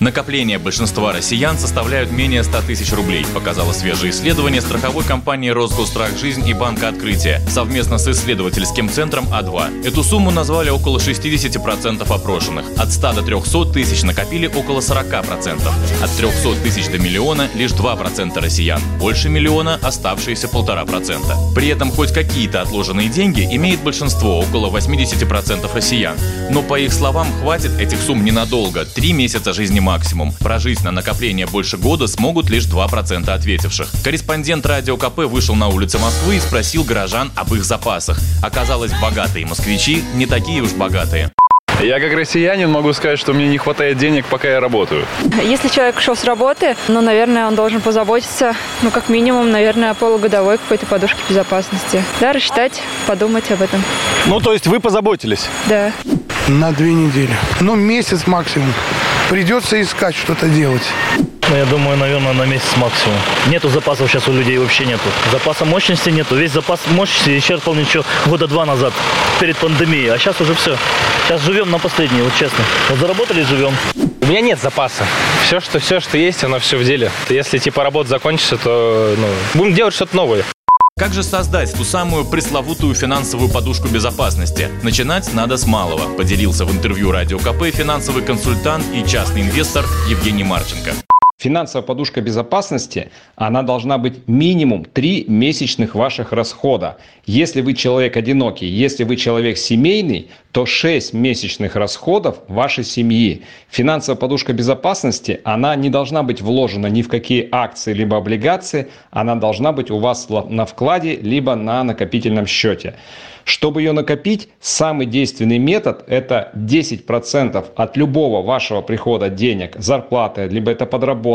Накопления большинства россиян составляют менее 100 тысяч рублей, показало свежее исследование страховой компании «Росгострах Жизнь» и Банка Открытия совместно с исследовательским центром А2. Эту сумму назвали около 60% опрошенных. От 100 до 300 тысяч накопили около 40%. От 300 тысяч до миллиона лишь 2% россиян. Больше миллиона – оставшиеся 1,5%. При этом хоть какие-то отложенные деньги имеет большинство, около 80% россиян. Но по их словам, хватит этих сумм ненадолго. Три месяца жизни максимум. Прожить на накопление больше года смогут лишь 2% ответивших. Корреспондент Радио КП вышел на улицы Москвы и спросил горожан об их запасах. Оказалось, богатые москвичи не такие уж богатые. Я как россиянин могу сказать, что мне не хватает денег, пока я работаю. Если человек ушел с работы, ну, наверное, он должен позаботиться, ну, как минимум, наверное, о полугодовой какой-то подушке безопасности. Да, рассчитать, подумать об этом. Ну, то есть вы позаботились? Да. На две недели. Ну, месяц максимум. Придется искать что-то делать. Ну, я думаю, наверное, на месяц максимум. Нету запасов сейчас у людей вообще нету. Запаса мощности нету. Весь запас мощности исчерпал ничего года два назад, перед пандемией. А сейчас уже все. Сейчас живем на последние, вот честно. Вот заработали, живем. У меня нет запаса. Все, что, все, что есть, оно все в деле. Если типа работа закончится, то ну, будем делать что-то новое. Как же создать ту самую пресловутую финансовую подушку безопасности? Начинать надо с малого, поделился в интервью Радио КП финансовый консультант и частный инвестор Евгений Марченко. Финансовая подушка безопасности, она должна быть минимум 3 месячных ваших расхода. Если вы человек одинокий, если вы человек семейный, то 6 месячных расходов вашей семьи. Финансовая подушка безопасности, она не должна быть вложена ни в какие акции либо облигации, она должна быть у вас на вкладе либо на накопительном счете. Чтобы ее накопить, самый действенный метод – это 10% от любого вашего прихода денег, зарплаты, либо это подработка,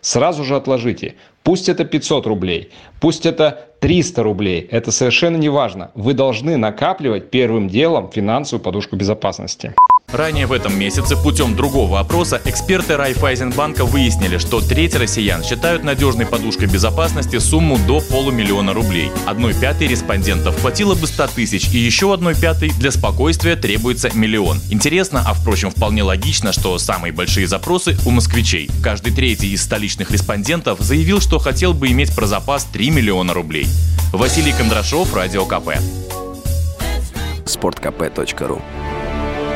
сразу же отложите. Пусть это 500 рублей, пусть это 300 рублей, это совершенно не важно. Вы должны накапливать первым делом финансовую подушку безопасности. Ранее в этом месяце путем другого опроса эксперты Райфайзенбанка выяснили, что треть россиян считают надежной подушкой безопасности сумму до полумиллиона рублей. Одной пятой респондентов хватило бы 100 тысяч, и еще одной пятой для спокойствия требуется миллион. Интересно, а впрочем вполне логично, что самые большие запросы у москвичей. Каждый третий из столичных респондентов заявил, что хотел бы иметь про запас 3 миллиона рублей. Василий Кондрашов, Радио КП. Спорткп.ру